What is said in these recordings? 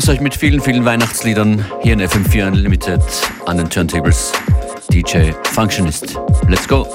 begrüße euch mit vielen, vielen Weihnachtsliedern hier in FM4 Unlimited an den Turntables. DJ Functionist. Let's go!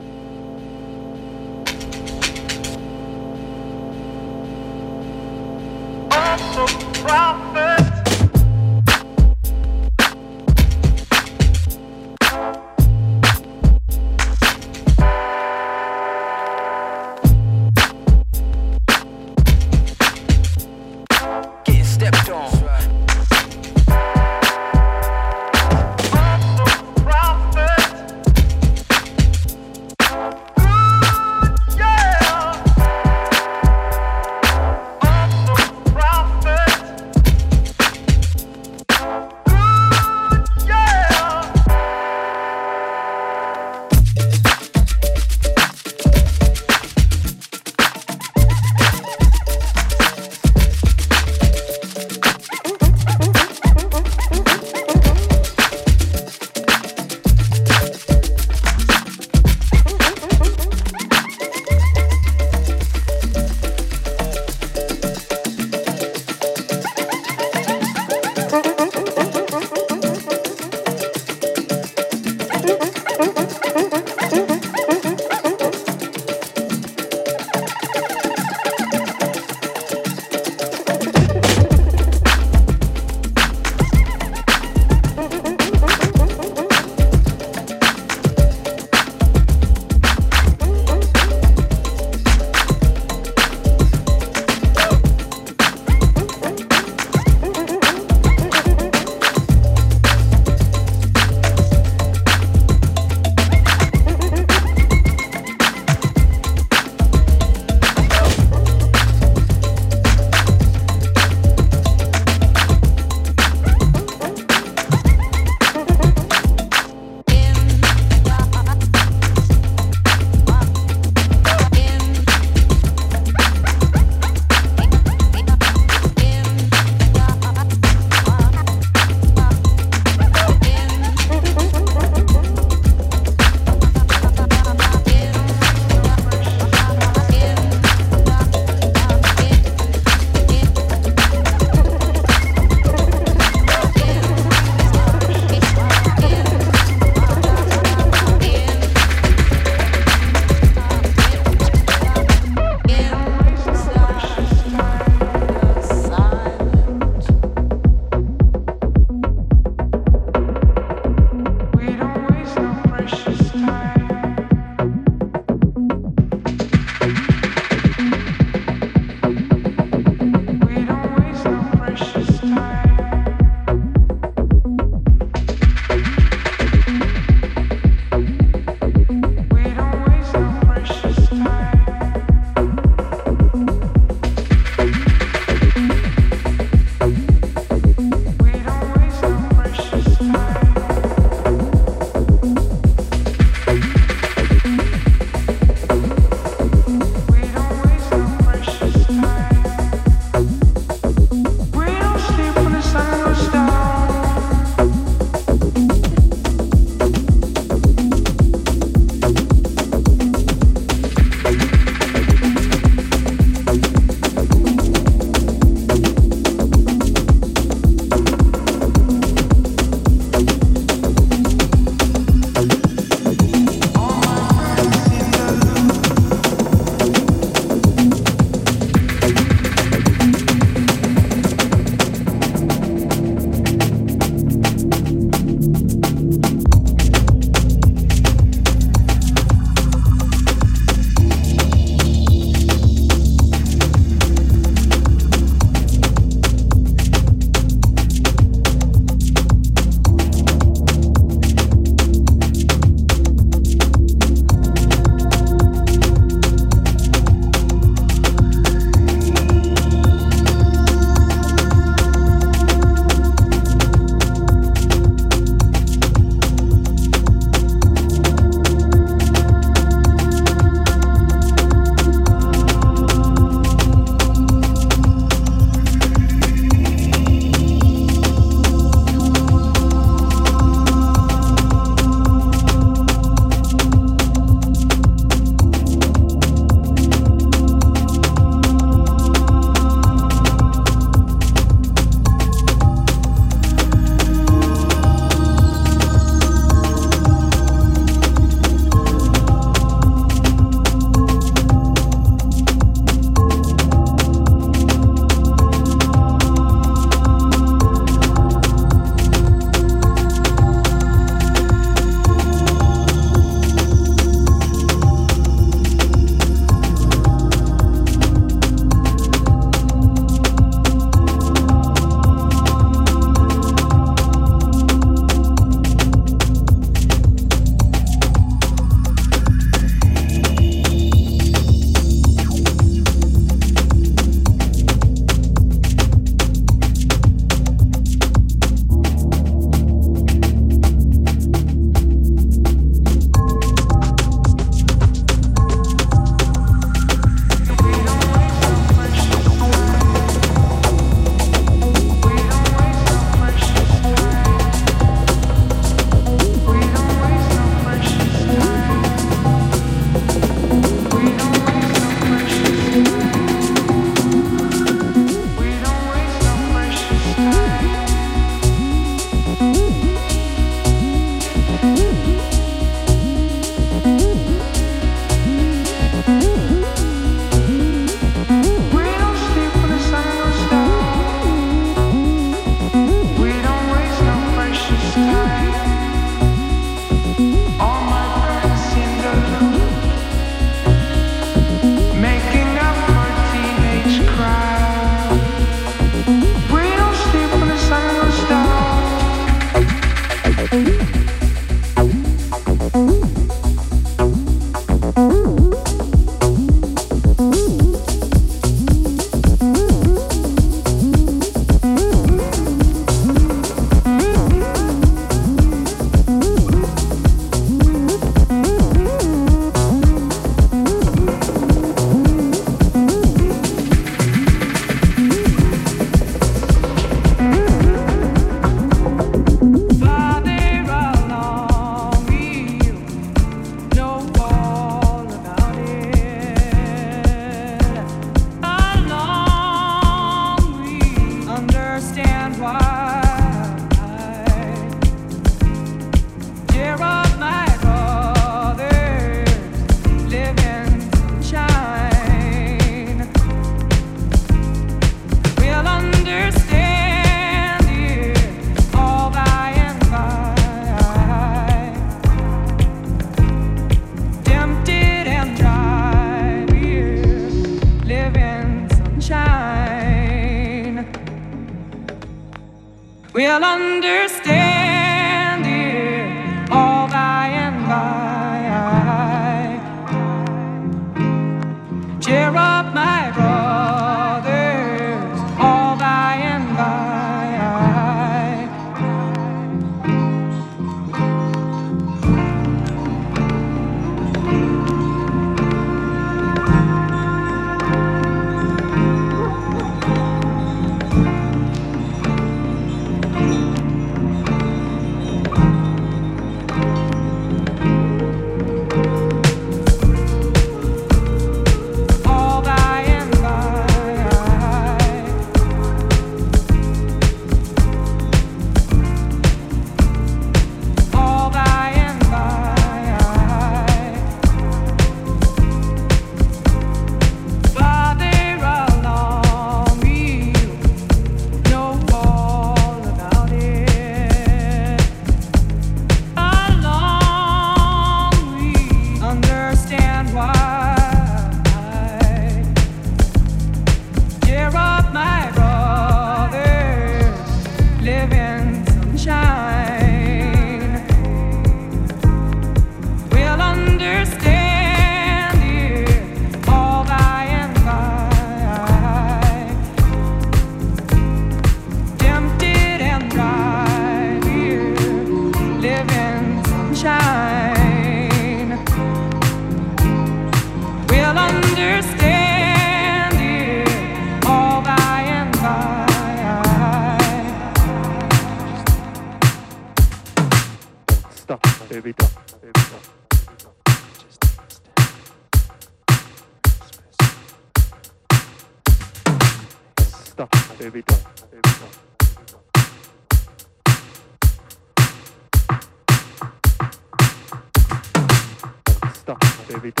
Stop, baby.